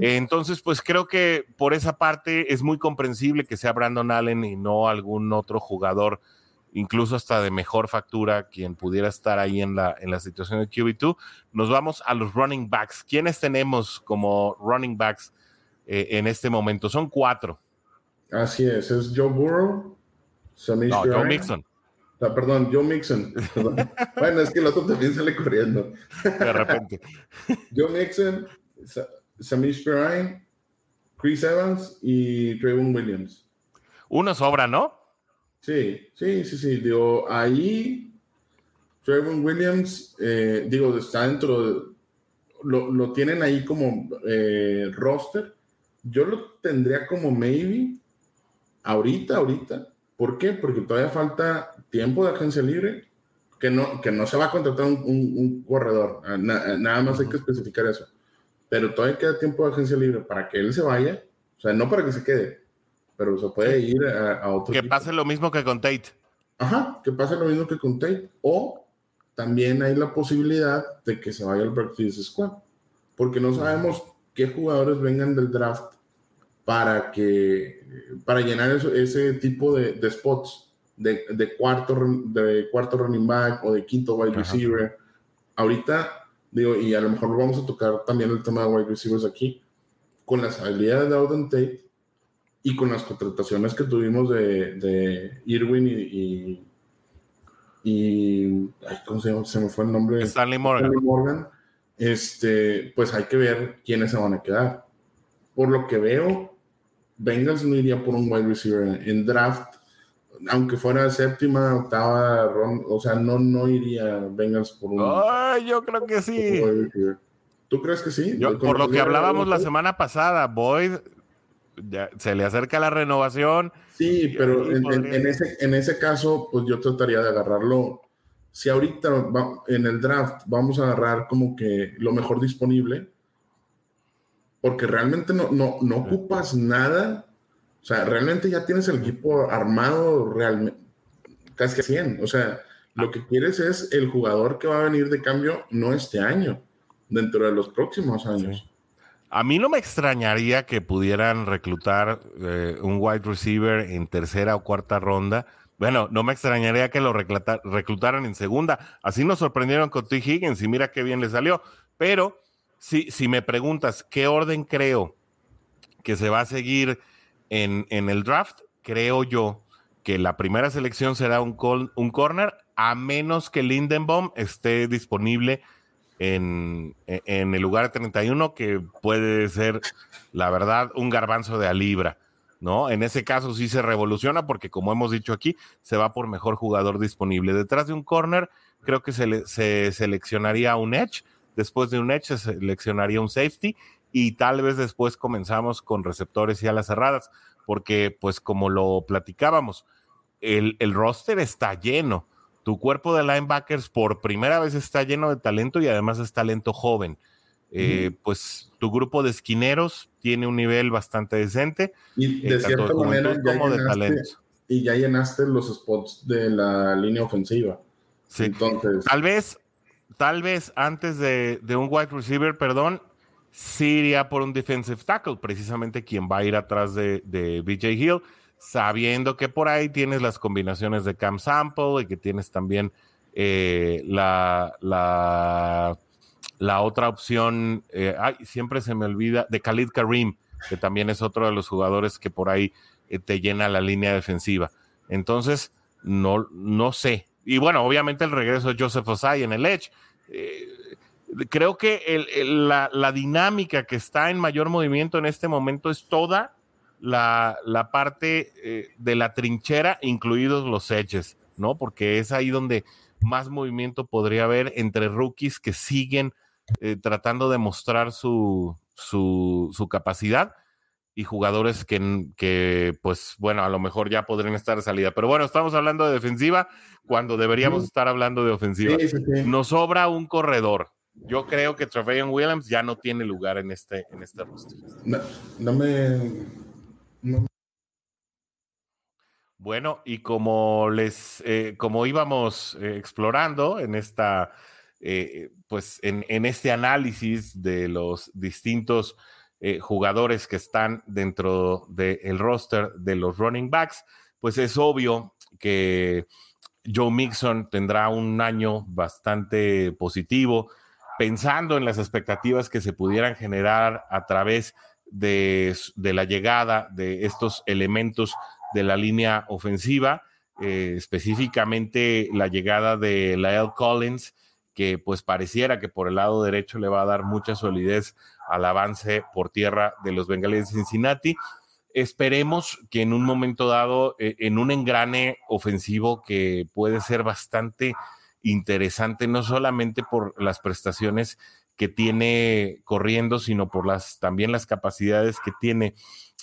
entonces pues creo que por esa parte es muy comprensible que sea Brandon Allen y no algún otro jugador incluso hasta de mejor factura, quien pudiera estar ahí en la, en la situación de QB2. Nos vamos a los running backs. ¿Quiénes tenemos como running backs eh, en este momento. Son cuatro. Así es, es Joe Burrow, no, Joe Mixon. Ah, perdón, Joe Mixon. bueno, es que el otro también sale corriendo. De repente. Joe Mixon, Samish Perrine, Chris Evans y Trayvon Williams. Uno sobra, ¿no? Sí, sí, sí, sí. Digo, ahí Trayvon Williams, eh, digo, está dentro de, lo, lo tienen ahí como eh, roster yo lo tendría como maybe ahorita, ahorita. ¿Por qué? Porque todavía falta tiempo de agencia libre, que no, que no se va a contratar un, corredor. Ah, nada más hay que especificar eso. Pero todavía queda tiempo de agencia libre para que él se vaya, o sea, no para que se quede, pero se puede ir a, otro. Que pase lo mismo que con Tate. Ajá, que pase lo mismo que con Tate. O también hay la posibilidad de que se vaya al practice squad, porque no sabemos qué jugadores vengan del draft para que para llenar ese tipo de, spots de, cuarto de cuarto running back o de quinto wide receiver. Ahorita digo y a lo mejor vamos a tocar también el tema de wide receivers aquí con las habilidades de Auden Tate y con las contrataciones que tuvimos de, de Irwin y y ¿cómo se, llama? se me fue el nombre. Stanley Morgan. Morgan. Este, pues hay que ver quiénes se van a quedar. Por lo que veo, Bengals no iría por un wide receiver en draft, aunque fuera séptima, octava ronda, o sea, no, no iría Bengals por un. Ay, yo creo que sí. ¿Tú crees que sí? por lo que hablábamos la semana pasada, Boyd se le acerca la renovación. Sí, pero en, ese, en ese caso, pues yo trataría de agarrarlo. Si ahorita en el draft vamos a agarrar como que lo mejor disponible, porque realmente no, no, no ocupas nada. O sea, realmente ya tienes el equipo armado realmente casi que 100. O sea, lo que quieres es el jugador que va a venir de cambio, no este año, dentro de los próximos años. A mí no me extrañaría que pudieran reclutar eh, un wide receiver en tercera o cuarta ronda. Bueno, no me extrañaría que lo reclutaran en segunda. Así nos sorprendieron con T. Higgins y mira qué bien le salió. Pero si, me preguntas qué orden creo que se va a seguir en, el draft, creo yo que la primera selección será un, un corner, a menos que Lindenbaum esté disponible en, en, el lugar 31, que puede ser, la verdad, un garbanzo de a libra, ¿no? En ese caso sí se revoluciona porque, como hemos dicho aquí, se va por mejor jugador disponible. Detrás de un corner, creo que se, se seleccionaría un edge, después de un edge se seleccionaría un safety y tal vez después comenzamos con receptores y alas cerradas, porque pues como lo platicábamos, el, el roster está lleno tu cuerpo de linebackers por primera vez está lleno de talento y además es talento joven. Eh, pues tu grupo de esquineros tiene un nivel bastante decente. Y de cierta manera ya llenaste, Y ya llenaste los spots de la línea ofensiva. Sí. Entonces. Tal vez, tal vez antes de, un wide receiver, perdón, sí iría por un defensive tackle, precisamente quien va a ir atrás de, de BJ Hill sabiendo que por ahí tienes las combinaciones de Cam Sample y que tienes también eh, la, la, la, otra opción, eh, ay, siempre se me olvida, de Khalid Karim, que también es otro de los jugadores que por ahí eh, te llena la línea defensiva. Entonces, no, no sé. Y bueno, obviamente el regreso de Joseph Osai en el Edge. creo que la, la dinámica que está en mayor movimiento en este momento es toda la, la parte eh, de la trinchera, incluidos los edges, ¿no? Porque es ahí donde más movimiento podría haber entre rookies que siguen eh, tratando de mostrar su, su, su, capacidad y jugadores que, que, pues, bueno, a lo mejor ya podrían estar de salida. Pero bueno, estamos hablando de defensiva cuando deberíamos estar hablando de ofensiva. Nos sobra un corredor. Yo creo que Trevelyan Williams ya no tiene lugar en este, en este roster. no me bueno, y como les, eh, como íbamos eh, explorando en esta, eh, pues en, este análisis de los distintos jugadores que están dentro del roster de los running backs, pues es obvio que Joe Mixon tendrá un año bastante positivo, pensando en las expectativas que se pudieran generar a través de, la llegada de estos elementos de la línea ofensiva, eh, específicamente la llegada de Lyle Collins, que pues pareciera que por el lado derecho le va a dar mucha solidez al avance por tierra de los Bengales de Cincinnati. Esperemos que en un momento dado, eh, en un engrane ofensivo que puede ser bastante interesante, no solamente por las prestaciones que tiene corriendo, sino por las también las capacidades que tiene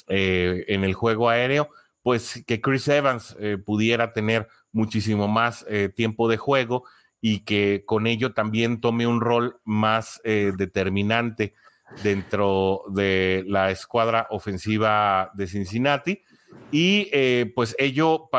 eh, en el juego aéreo, pues que Chris Evans eh, pudiera tener muchísimo más tiempo de juego y que con ello también tome un rol más determinante dentro de la escuadra ofensiva de Cincinnati. Y eh, pues ello,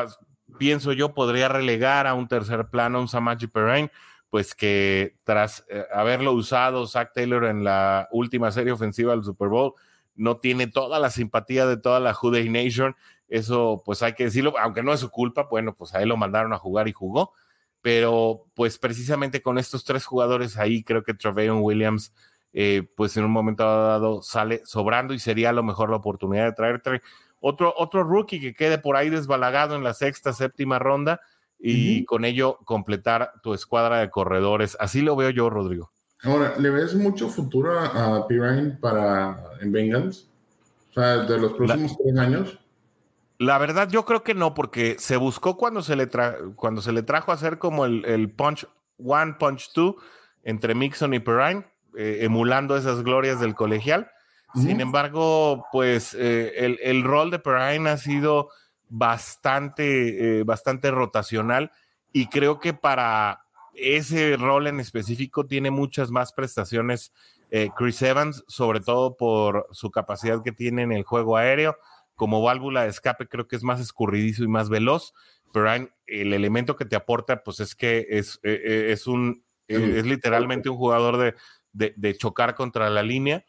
pienso yo, podría relegar a un tercer plano a un Samaji Perrine, pues que tras eh, haberlo usado Zach Taylor en la última serie ofensiva del Super Bowl, no tiene toda la simpatía de toda la Juday Nation. Eso, pues hay que decirlo, aunque no es su culpa, bueno, pues a él lo mandaron a jugar y jugó. Pero, pues precisamente con estos tres jugadores ahí, creo que Trevelyan Williams, eh, pues en un momento dado sale sobrando y sería a lo mejor la oportunidad de traerte otro, otro rookie que quede por ahí desbalagado en la sexta, séptima ronda y con ello completar tu escuadra de corredores. Así lo veo yo, Rodrigo. Ahora, ¿le ves mucho futuro a, Pirine para en Bengals? O sea, de los próximos tres años. La verdad, yo creo que no, porque se buscó cuando se le, cuando se le trajo a hacer como el, Punch One, Punch Two entre Mixon y Pirine, eh, emulando esas glorias del colegial. Sin embargo, pues eh, el, el, rol de Pirine ha sido bastante, eh, bastante rotacional y creo que para ese rol en específico tiene muchas más prestaciones Chris Evans, sobre todo por su capacidad que tiene en el juego aéreo. Como válvula de escape creo que es más escurridizo y más veloz, pero el elemento que te aporta pues es que es, eh, es un, es literalmente un jugador de, de, chocar contra la línea.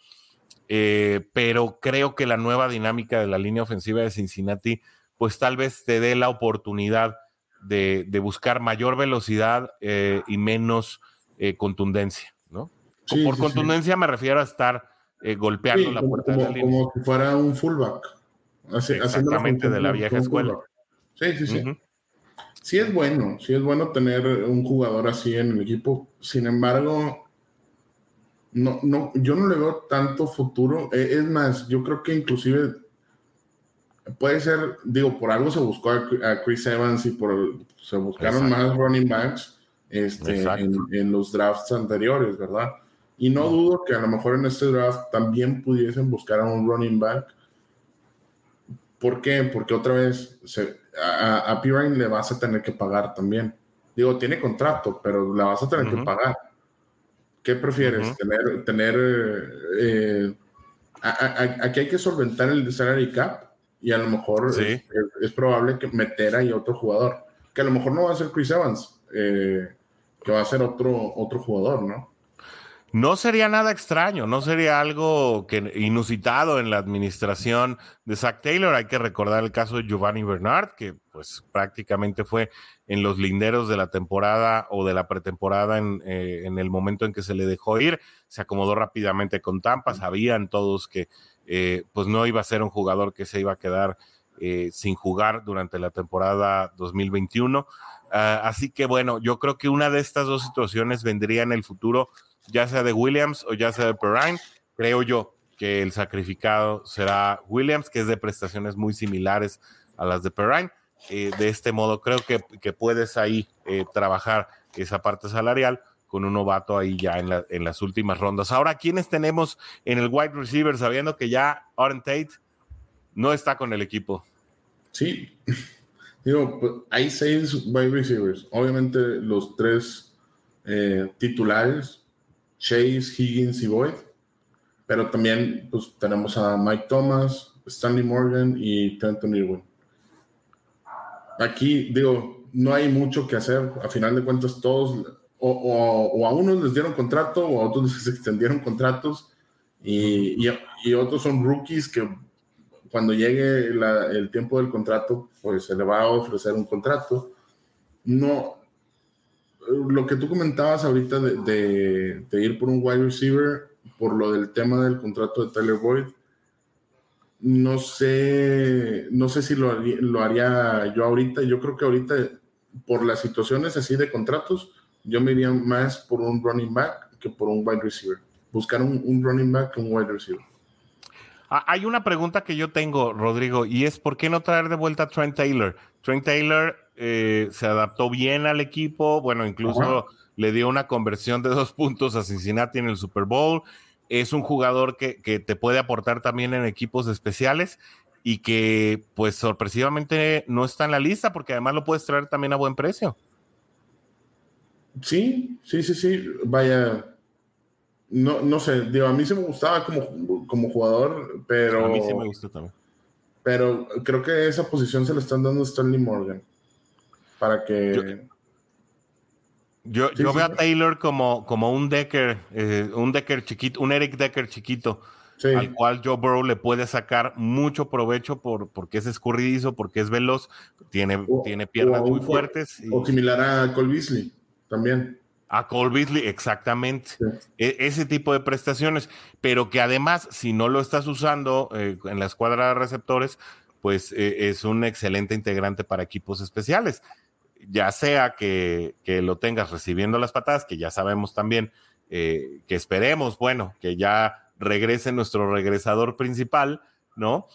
pero creo que la nueva dinámica de la línea ofensiva de Cincinnati pues tal vez te dé la oportunidad de, buscar mayor velocidad eh, y menos eh, contundencia, ¿no? por contundencia me refiero a estar eh, golpeando la puerta como, de la línea. Como si fuera un fullback. Exactamente, de la vieja escuela. Sí, sí, sí. Sí es bueno, sí es bueno tener un jugador así en el equipo. Sin embargo, no, no, yo no le veo tanto futuro. Es más, yo creo que inclusive puede ser, digo, por algo se buscó a, Chris Evans y por se buscaron más running backs este, en, los drafts anteriores, ¿verdad? Y no dudo que a lo mejor en este draft también pudiesen buscar a un running back. ¿Por qué? Porque otra vez a, a Pirine le vas a tener que pagar también. Digo, tiene contrato, pero la vas a tener que pagar. ¿Qué prefieres? Tener, tener eh, aquí hay que solventar el salary cap y a lo mejor es, probable que meter ahí otro jugador, que a lo mejor no va a ser Chris Evans, eh, que va a ser otro, otro jugador, ¿no? No sería nada extraño, no sería algo que, inusitado en la administración de Zach Taylor. Hay que recordar el caso de Giovanni Bernard, que pues prácticamente fue en los linderos de la temporada o de la pretemporada en, eh, en el momento en que se le dejó ir. Se acomodó rápidamente con Tampa, sabían todos que eh, pues no iba a ser un jugador que se iba a quedar eh, sin jugar durante la temporada 2021. Ah, así que bueno, yo creo que una de estas dos situaciones vendría en el futuro, ya sea de Williams o ya sea de Perrine. Creo yo que el sacrificado será Williams, que es de prestaciones muy similares a las de Perrine. Eh, de este modo, creo que, que puedes ahí trabajar esa parte salarial con un novato ahí ya en, en, las últimas rondas. Ahora, ¿quiénes tenemos en el wide receiver sabiendo que ya Aaron Tate no está con el equipo? Sí, digo, pues, hay seis wide receivers. Obviamente los tres eh, titulares, Chase, Higgins y Boyd, pero también pues, tenemos a Mike Thomas, Stanley Morgan y Trenton Irwin. Aquí, digo, no hay mucho que hacer. A final de cuentas, todos o, a unos les dieron contrato o a otros les extendieron contratos y, y, otros son rookies que cuando llegue el tiempo del contrato, pues se le va a ofrecer un contrato. No, lo que tú comentabas ahorita de, de, ir por un wide receiver, por lo del tema del contrato de Tyler Boyd, no sé, no sé si lo, haría yo ahorita. Yo creo que ahorita, por las situaciones así de contratos, yo me iría más por un running back que por un wide receiver. Buscar un, running back que un wide receiver. Ah, hay una pregunta que yo tengo, Rodrigo, y es ¿por qué no traer de vuelta a Trent Taylor? Trent Taylor eh, se adaptó bien al equipo, bueno, incluso le dio una conversión de dos puntos a Cincinnati en el Super Bowl. Es un jugador que, que te puede aportar también en equipos especiales y que pues sorpresivamente no está en la lista porque además lo puedes traer también a buen precio. Sí, sí, sí, sí. Vaya, no, no sé, digo, a mí se me gustaba como, como jugador, pero... A mí sí me gusta también. Pero creo que esa posición se le están dando a Stanley Morgan. Para que. Yo, yo, veo a Taylor como, como un Decker, eh, un Decker chiquito, un Eric Decker chiquito, al cual Joe Burrow le puede sacar mucho provecho por, porque es escurridizo, porque es veloz, tiene, tiene piernas muy fuertes. O similar a Cole Beasley también. A Cole Beasley, exactamente. E, ese tipo de prestaciones, pero que además, si no lo estás usando eh, en la escuadra de receptores, pues eh, es un excelente integrante para equipos especiales. Ya sea que, lo tengas recibiendo las patadas, que ya sabemos también eh, que esperemos, bueno, que ya regrese nuestro regresador principal, ¿no?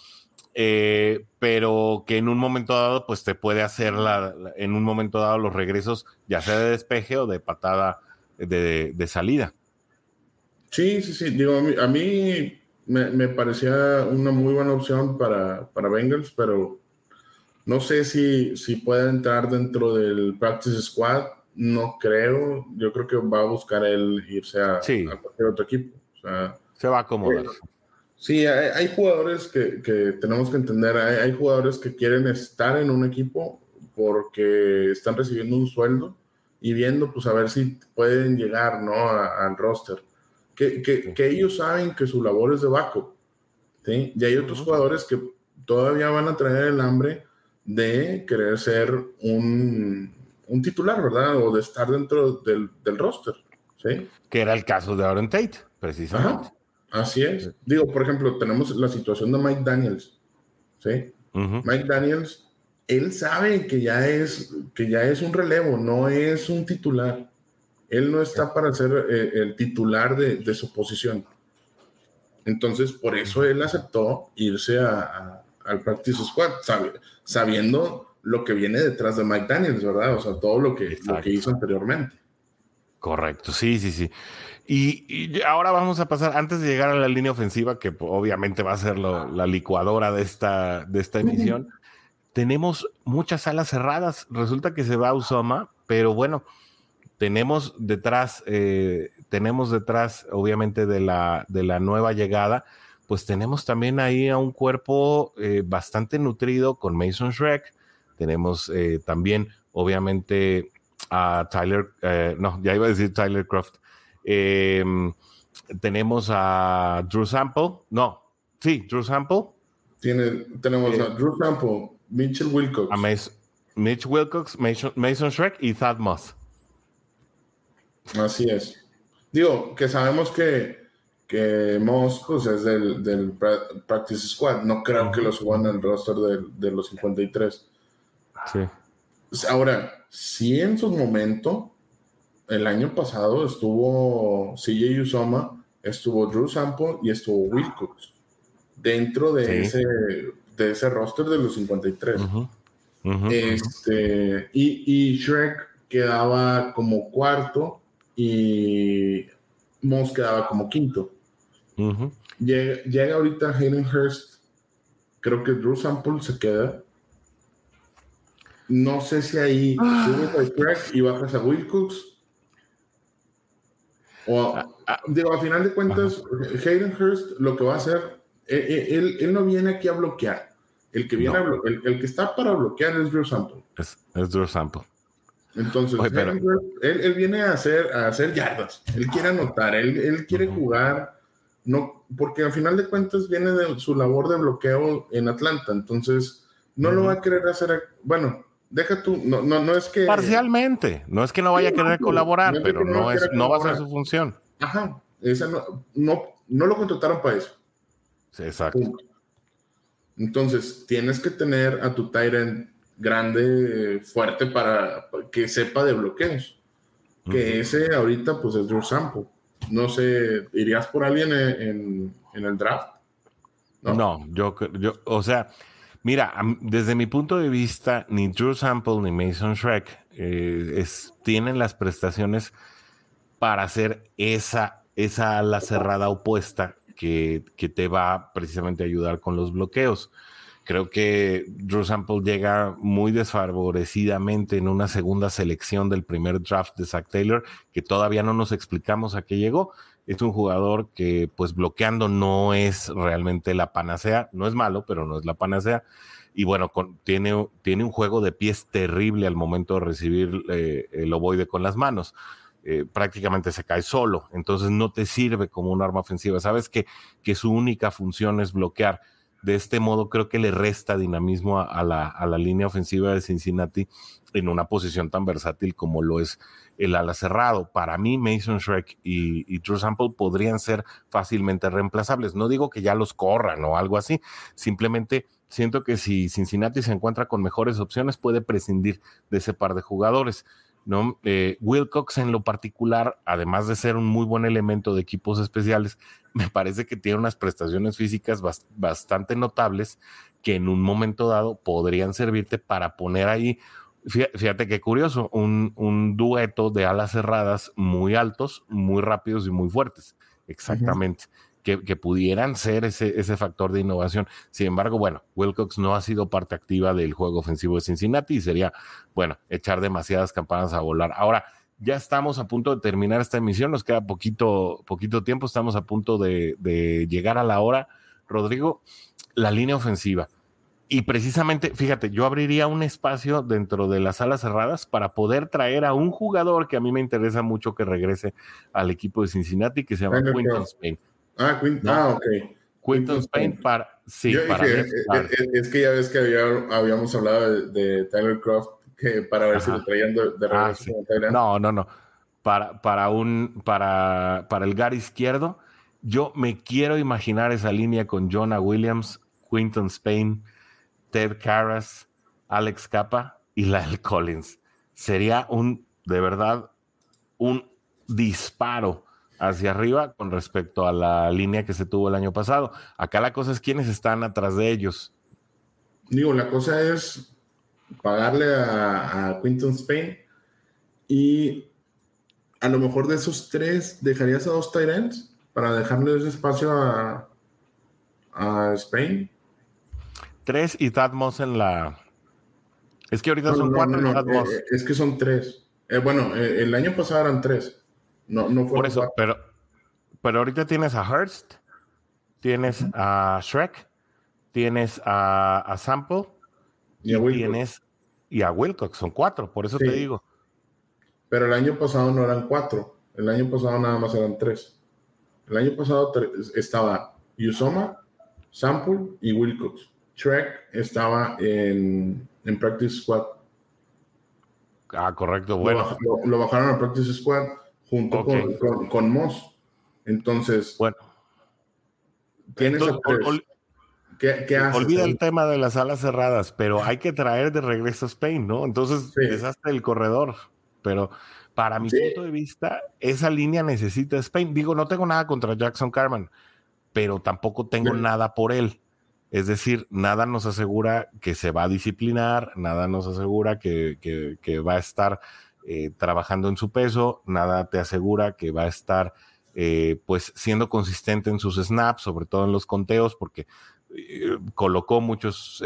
Eh, pero que en un momento dado, pues te puede hacer la, en un momento dado los regresos, ya sea de despeje o de patada de, salida. Sí, sí, sí. Digo, a mí, me, parecía una muy buena opción para, para Bengals, pero no sé si, si puede entrar dentro del practice squad. No creo. Yo creo que va a buscar él irse a, cualquier otro equipo. Se va a acomodar. Sí, hay, jugadores que, tenemos que entender, hay, jugadores que quieren estar en un equipo porque están recibiendo un sueldo y viendo, pues, a ver si pueden llegar, ¿no? al roster. Que, que, ellos saben que su labor es de backup, ¿sí? Y hay otros jugadores que todavía van a traer el hambre de querer ser un, titular, ¿verdad? O de estar dentro del, del roster, ¿sí? Que era el caso de Aaron Tate, precisamente. Así es. Digo, por ejemplo, tenemos la situación de Mike Daniels. ¿sí? Mike Daniels, él sabe que ya, es, que ya es un relevo, no es un titular. Él no está para ser eh, el titular de, su posición. Entonces, por eso él aceptó irse al Practice Squad, sabiendo lo que viene detrás de Mike Daniels, ¿verdad? O sea, todo lo que, lo que hizo anteriormente. Correcto, sí, sí, sí. Y, ahora vamos a pasar, antes de llegar a la línea ofensiva, que obviamente va a ser la licuadora de esta, de esta emisión, tenemos muchas alas cerradas. Resulta que se va a Usoma, pero bueno, tenemos detrás, eh, tenemos detrás, obviamente, de la, de la nueva llegada, pues tenemos también ahí a un cuerpo eh, bastante nutrido con Mason Shrek. Tenemos eh, también, obviamente, a Tyler, no, ya iba a decir Tyler Croft, Em, tenemos a Drew Sample. No, sí, Drew Sample. Tiene, tenemos a eh, Drew Sample, Mitchell Wilcox. A Mitch Wilcox, Mason, Mason Shrek y Thad Moss. Así es. Digo, que sabemos que, que Moss pues, es del, del Practice Squad. No creo que lo suban al roster de, de los 53. Sí. Ahora, si en su momento el año pasado estuvo CJ Usoma, estuvo Drew Sample y estuvo Wilcox dentro de, ese, de ese roster de los 53. este, y, Shrek quedaba como cuarto y Moss quedaba como quinto. Llega, ahorita Hayden Hurst, creo que Drew Sample se queda. No sé si ahí ah. subes a Shrek y bajas a Wilcox o, ah, ah. digo, a final de cuentas, Hayden Hurst lo que va a hacer, eh, eh, él, él, no viene aquí a bloquear. El que, viene el, el, que está para bloquear es Drew Sample. Es, es Drew Sample. Entonces, él, él, viene a hacer, a hacer yardas. Él quiere anotar, él, él quiere jugar. No, porque al final de cuentas viene de su labor de bloqueo en Atlanta. Entonces, no lo va a querer hacer. Bueno, deja tú, no, no, no es que... Parcialmente, no es que no vaya a querer colaborar, pero no, es, no va a ser su función. Ajá, esa no, no, no lo contrataron para eso. exacto. Entonces, tienes que tener a tu Tyrant grande, fuerte, para que sepa de bloqueos. Que ese ahorita, pues es Drew Sample. No sé, ¿irías por alguien en, el draft? No, yo, yo, o sea, Mira, desde mi punto de vista, ni Drew Sample ni Mason Shrek eh, tienen las prestaciones para hacer esa, esa ala cerrada opuesta que, te va precisamente a ayudar con los bloqueos. Creo que Drew Sample llega muy desfavorecidamente en una segunda selección del primer draft de Zach Taylor, que todavía no nos explicamos a qué llegó. es un jugador que pues bloqueando no es realmente la panacea, no es malo, pero no es la panacea. Y bueno, tiene, tiene un juego de pies terrible al momento de recibir eh, el ovoide con las manos. Eh, prácticamente se cae solo, entonces no te sirve como un arma ofensiva. Sabes que, que su única función es bloquear. De este modo creo que le resta dinamismo a, la, a la línea ofensiva de Cincinnati en una posición tan versátil como lo es el ala cerrado. Para mí, Mason Shrek y, y True Sample podrían ser fácilmente reemplazables. No digo que ya los corran o algo así, simplemente siento que si Cincinnati se encuentra con mejores opciones, puede prescindir de ese par de jugadores. ¿No? Eh, Wilcox en lo particular, además de ser un muy buen elemento de equipos especiales, me parece que tiene unas prestaciones físicas bastante notables que en un momento dado podrían servirte para poner ahí Fíjate qué curioso, un, un, dueto de alas cerradas muy altos, muy rápidos y muy fuertes, exactamente, que, que, pudieran ser ese, ese factor de innovación. Sin embargo, bueno, Wilcox no ha sido parte activa del juego ofensivo de Cincinnati y sería, bueno, echar demasiadas campanas a volar. Ahora, ya estamos a punto de terminar esta emisión, nos queda poquito, poquito tiempo, estamos a punto de, de llegar a la hora. Rodrigo, la línea ofensiva y precisamente, fíjate, yo abriría un espacio dentro de las salas cerradas para poder traer a un jugador que a mí me interesa mucho que regrese al equipo de Cincinnati, que se llama Quinton Spain. Ah, ah, ok. Quinton Spain para. Sí, para. Eh, eh, eh, es, que ya ves que habíamos hablado de, Tyler Croft que para ver si lo traían de, ah, regreso. no, no, no. Para, para, un, para, para el gar izquierdo, yo me quiero imaginar esa línea con Jonah Williams, Quinton Spain Ted Karras, Alex Capa y Lyle Collins. Sería un, de verdad, un disparo hacia arriba con respecto a la línea que se tuvo el año pasado. Acá la cosa es quiénes están atrás de ellos. Digo, la cosa es pagarle a, a Quinton Spain y a lo mejor de esos tres dejarías a dos Tyrants para dejarle ese espacio a, a Spain Tres y Moss en la. Es que ahorita son cuatro eh, eh, es que son tres. Eh, bueno, el año pasado eran tres. No, no Por eso, pero, pero ahorita tienes a Hurst, tienes a Shrek, tienes a, Sample y, a. Tienes, y a Wilcox. Son cuatro, por eso te digo. Pero el año pasado no eran cuatro. El año pasado nada más eran tres. El año pasado estaba Yusoma, Sample y Wilcox. Trek estaba en, en Practice Squad. Ah, correcto, bueno. Lo, bajaron a Practice Squad junto con, con, Moss. Entonces, bueno. Tienes ¿Qué, qué haces? Olvida el tema de las alas cerradas, pero hay que traer de regreso a Spain, ¿no? Entonces, deshazte el corredor. Pero para mi punto de vista, esa línea necesita Spain. Digo, no tengo nada contra Jackson Carman, pero tampoco tengo nada por él. Es decir, nada nos asegura que se va a disciplinar, nada nos asegura que, va a estar eh, trabajando en su peso, nada te asegura que va a estar eh, pues siendo consistente en sus snaps, sobre todo en los conteos, porque eh, colocó muchos,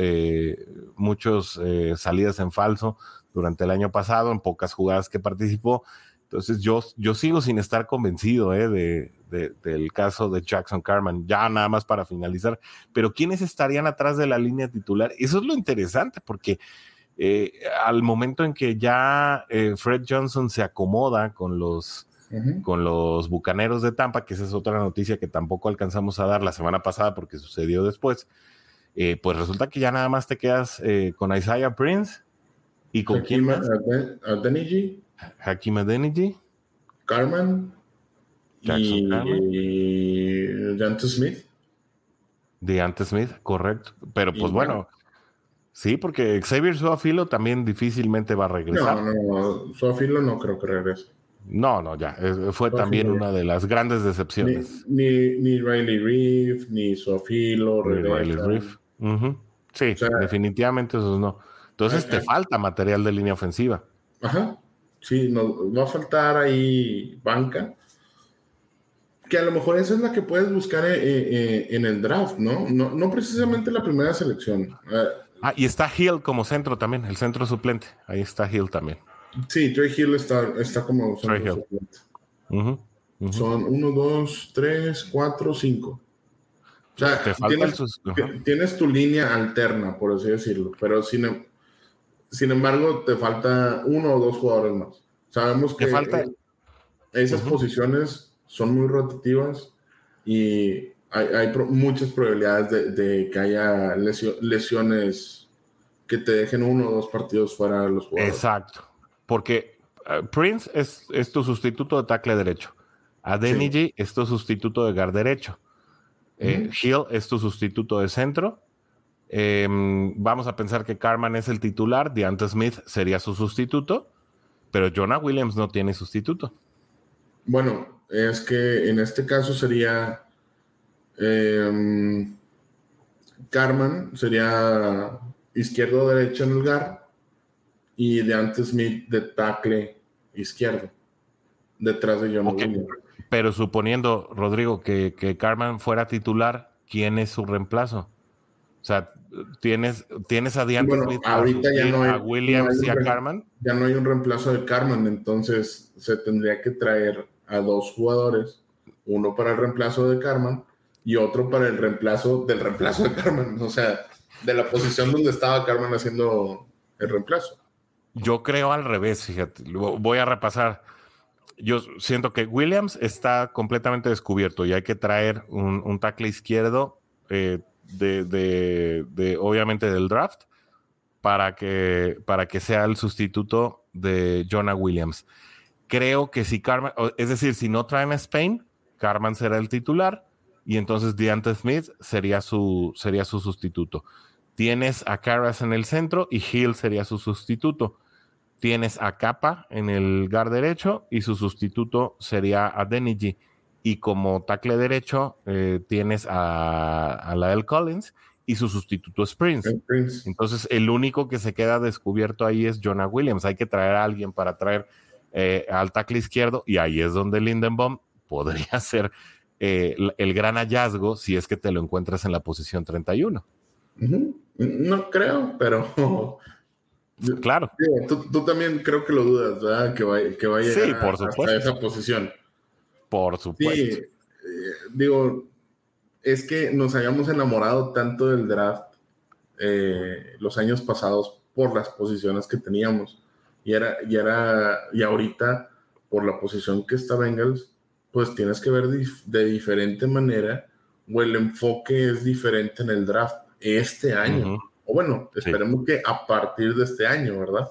muchos salidas en falso durante el año pasado, en pocas jugadas que participó. Entonces yo, yo sigo sin estar convencido de, del caso de Jackson Carman, ya nada más para finalizar, pero ¿quiénes estarían atrás de la línea titular? Eso es lo interesante, porque eh, al momento en que ya eh, Fred Johnson se acomoda con los, con los Bucaneros de Tampa, que esa es otra noticia que tampoco alcanzamos a dar la semana pasada porque sucedió después, eh, pues resulta que ya nada más te quedas con Isaiah Prince y con quién más? Hakim Adeniji. Carman y Deante Smith. Deante Smith, correcto. Pero pues bueno, sí, porque Xavier Suafilo también difícilmente va a regresar. No, no, Suafilo no creo que regrese. No, no, ya. Fue también una de las grandes decepciones. Ni, ni, Riley Reef, ni Suafilo, ni Riley Reef. Sí, definitivamente esos no. Entonces te falta material de línea ofensiva. Ajá. Sí, no, va a faltar ahí banca que a lo mejor esa es la que puedes buscar eh, eh, en el draft, ¿no? ¿no? No precisamente la primera selección. Eh, ah, y está Hill como centro también, el centro suplente. Ahí está Hill también. Sí, Trey Hill está, está como centro suplente. Son 1, 2, 3, 4, 5. O sea, tienes, tienes, tu línea alterna, por así decirlo, pero sin, em, sin embargo te falta uno o dos jugadores más. Sabemos que falta? esas posiciones son muy rotativas y hay, muchas probabilidades de, que haya lesiones que te dejen uno o dos partidos fuera de los jugadores. Exacto, porque eh, Prince es, es, tu sustituto de tackle derecho. Adeniji es tu sustituto de guard derecho. Eh, Hill es tu sustituto de centro. Em, vamos a pensar que Carman es el titular, Deante Smith sería su sustituto, pero Jonah Williams no tiene sustituto. Bueno, es que en este caso sería eh, Carman, sería izquierdo o derecho en el lugar y de antes Smith de tackle izquierdo, detrás de John Pero suponiendo, Rodrigo, que, que, Carman fuera titular, ¿quién es su reemplazo? O sea, tienes, tienes a Deante Smith, ahorita ya no hay, a Williams y a Carman. Ya no hay un reemplazo de Carman, entonces se tendría que traer a dos jugadores, uno para el reemplazo de Carman y otro para el reemplazo del reemplazo de Carman, o sea, de la posición donde estaba Carman haciendo el reemplazo. Yo creo al revés, fíjate, voy a repasar. Yo siento que Williams está completamente descubierto y hay que traer un, tackle izquierdo eh, de, de, obviamente, del draft para que, para que sea el sustituto de Jonah Williams. Creo que si Carman, es decir, si no traen a Spain, Carman será el titular y entonces Deante Smith sería su, sería su sustituto. Tienes a Carras en el centro y Hill sería su sustituto. Tienes a Capa en el guard derecho y su sustituto sería a Deniji. Y como tackle derecho eh, tienes a, a Lael Collins y su sustituto es Prince. Entonces el único que se queda descubierto ahí es Jonah Williams. Hay que traer a alguien para traer eh, al tackle izquierdo y ahí es donde Lindenbaum podría ser eh, el, gran hallazgo si es que te lo encuentras en la posición 31. No creo, pero... Claro. tú, también creo que lo dudas, ¿verdad? Que vaya, que vaya sí, por supuesto. a esa posición. Por supuesto. Sí, eh, digo, es que nos hayamos enamorado tanto del draft los años pasados por las posiciones que teníamos y era, y era, y ahorita, por la posición que está Bengals, pues tienes que ver de diferente manera o el enfoque es diferente en el draft este año. O bueno, esperemos que a partir de este año, ¿verdad?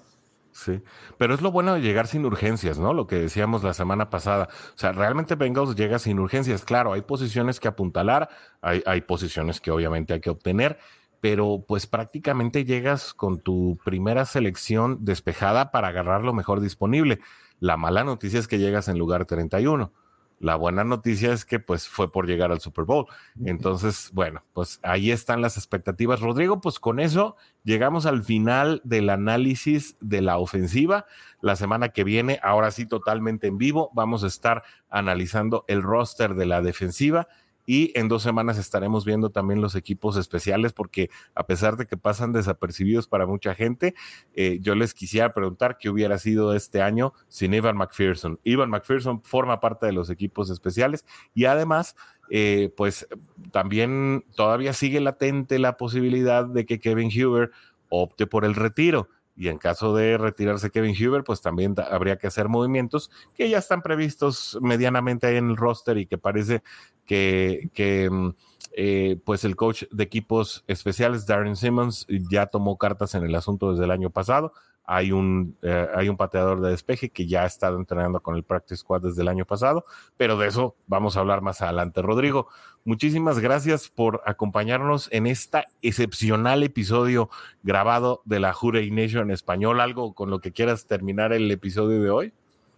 Sí, pero es lo bueno de llegar sin urgencias, ¿no? Lo que decíamos la semana pasada. O sea, realmente Bengals llega sin urgencias. Claro, hay posiciones que apuntalar, hay, hay posiciones que obviamente hay que obtener, pero pues prácticamente llegas con tu primera selección despejada para agarrar lo mejor disponible. La mala noticia es que llegas en lugar 31. La buena noticia es que pues fue por llegar al Super Bowl. Entonces, bueno, pues ahí están las expectativas. Rodrigo, pues con eso llegamos al final del análisis de la ofensiva. La semana que viene, ahora sí totalmente en vivo, vamos a estar analizando el roster de la defensiva y en dos semanas estaremos viendo también los equipos especiales porque a pesar de que pasan desapercibidos para mucha gente, eh, yo les quisiera preguntar qué hubiera sido este año sin Ivan McPherson. Ivan McPherson forma parte de los equipos especiales y además, eh, pues también todavía sigue latente la posibilidad de que Kevin Huber opte por el retiro y en caso de retirarse Kevin Huber, pues también habría que hacer movimientos que ya están previstos medianamente ahí en el roster y que parece que, que mm, eh, pues el coach de equipos especiales, Darren Simmons, ya tomó cartas en el asunto desde el año pasado. Hay un, eh, hay un pateador de despeje que ya ha estado entrenando con el Practice Squad desde el año pasado, pero de eso vamos a hablar más adelante. Rodrigo, muchísimas gracias por acompañarnos en este excepcional episodio grabado de la Jure Nation en español. ¿Algo con lo que quieras terminar el episodio de hoy?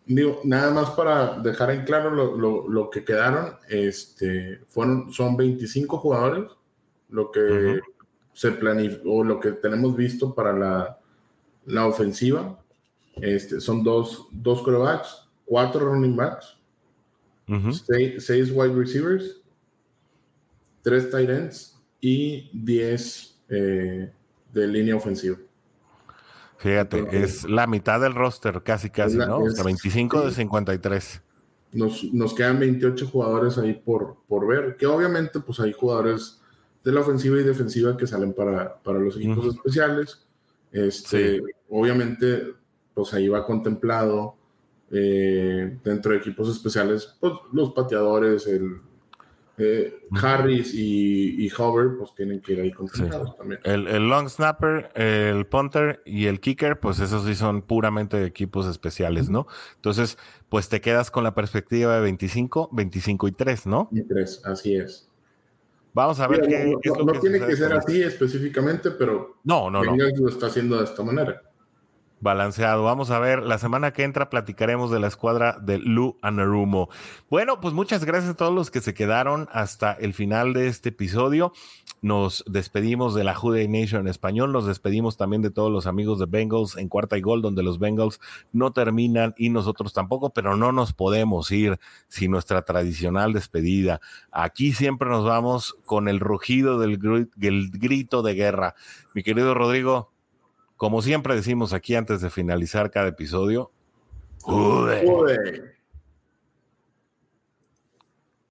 Digo, nada más para dejar en claro lo, que quedaron, este, fueron, son 25 jugadores, lo que se planificó, lo que tenemos visto para la la ofensiva. Este, son dos, dos quarterbacks, cuatro running backs, seis, wide receivers, tres tight ends y diez eh, de línea ofensiva. Fíjate, es la mitad del roster, casi, casi, ¿no? 25 de 53. nos, nos, quedan 28 jugadores ahí por, por ver, que obviamente pues hay jugadores de la ofensiva y defensiva que salen para, para los equipos especiales. Este, Obviamente, pues ahí va contemplado eh, dentro de equipos especiales, pues los pateadores, el, eh, Harris y, y, Hover, pues tienen que ir ahí contemplados también. El, el, long snapper, el punter y el kicker, pues esos sí son puramente equipos especiales, ¿no? Entonces, pues te quedas con la perspectiva de 25, 25 y 3, ¿no? Y 3, así es. Vamos a ver qué, no, no tiene que ser así específicamente, pero no, no, no. lo está haciendo de esta manera balanceado. Vamos a ver, la semana que entra platicaremos de la escuadra de Lu Anarumo. Bueno, pues muchas gracias a todos los que se quedaron hasta el final de este episodio. Nos despedimos de la Jude Nation en español, nos despedimos también de todos los amigos de Bengals en cuarta y gol, donde los Bengals no terminan y nosotros tampoco, pero no nos podemos ir sin nuestra tradicional despedida. Aquí siempre nos vamos con el rugido del, del grito de guerra. Mi querido Rodrigo, como siempre decimos aquí antes de finalizar cada episodio.